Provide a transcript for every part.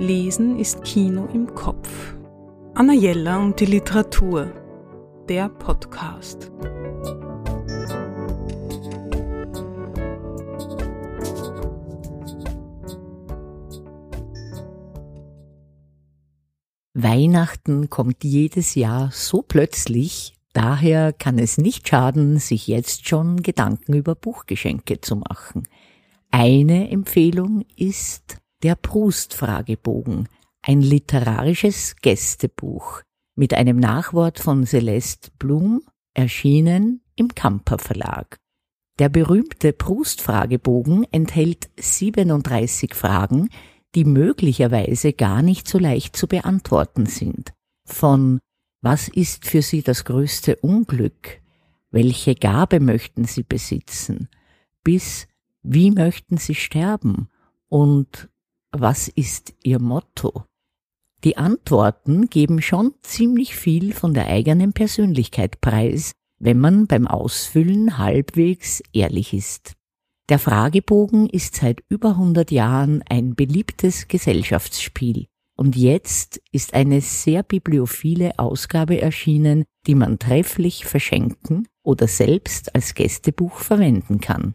Lesen ist Kino im Kopf. Anna Jella und die Literatur. Der Podcast. Weihnachten kommt jedes Jahr so plötzlich, daher kann es nicht schaden, sich jetzt schon Gedanken über Buchgeschenke zu machen. Eine Empfehlung ist der Proust-Fragebogen, ein literarisches Gästebuch mit einem Nachwort von Celeste Blum, erschienen im Kamper Verlag. Der berühmte Proust-Fragebogen enthält 37 Fragen, die möglicherweise gar nicht so leicht zu beantworten sind. Von was ist für Sie das größte Unglück? Welche Gabe möchten Sie besitzen? Bis wie möchten Sie sterben? Und was ist Ihr Motto? Die Antworten geben schon ziemlich viel von der eigenen Persönlichkeit preis, wenn man beim Ausfüllen halbwegs ehrlich ist. Der Fragebogen ist seit über 100 Jahren ein beliebtes Gesellschaftsspiel. Und jetzt ist eine sehr bibliophile Ausgabe erschienen, die man trefflich verschenken oder selbst als Gästebuch verwenden kann.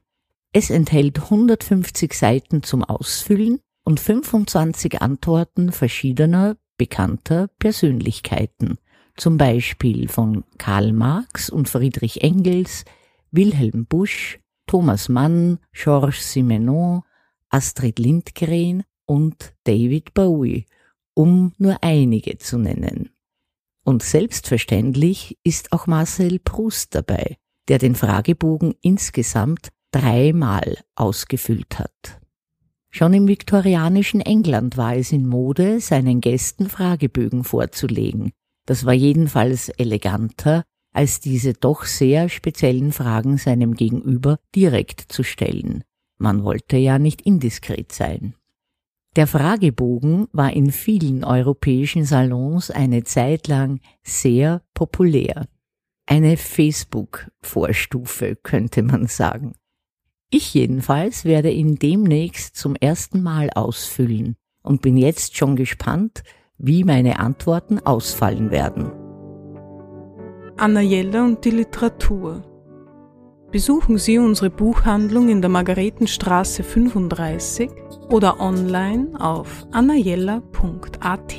Es enthält 150 Seiten zum Ausfüllen und 25 Antworten verschiedener bekannter Persönlichkeiten, zum Beispiel von Karl Marx und Friedrich Engels, Wilhelm Busch, Thomas Mann, Georges Simenon, Astrid Lindgren und David Bowie, um nur einige zu nennen. Und selbstverständlich ist auch Marcel Proust dabei, der den Fragebogen insgesamt dreimal ausgefüllt hat. Schon im viktorianischen England war es in Mode, seinen Gästen Fragebögen vorzulegen. Das war jedenfalls eleganter, als diese doch sehr speziellen Fragen seinem Gegenüber direkt zu stellen. Man wollte ja nicht indiskret sein. Der Fragebogen war in vielen europäischen Salons eine Zeit lang sehr populär. Eine Facebook-Vorstufe könnte man sagen. Ich jedenfalls werde ihn demnächst zum ersten Mal ausfüllen und bin jetzt schon gespannt, wie meine Antworten ausfallen werden. Anna Jelle und die Literatur. Besuchen Sie unsere Buchhandlung in der Margaretenstraße 35 oder online auf annajella.at.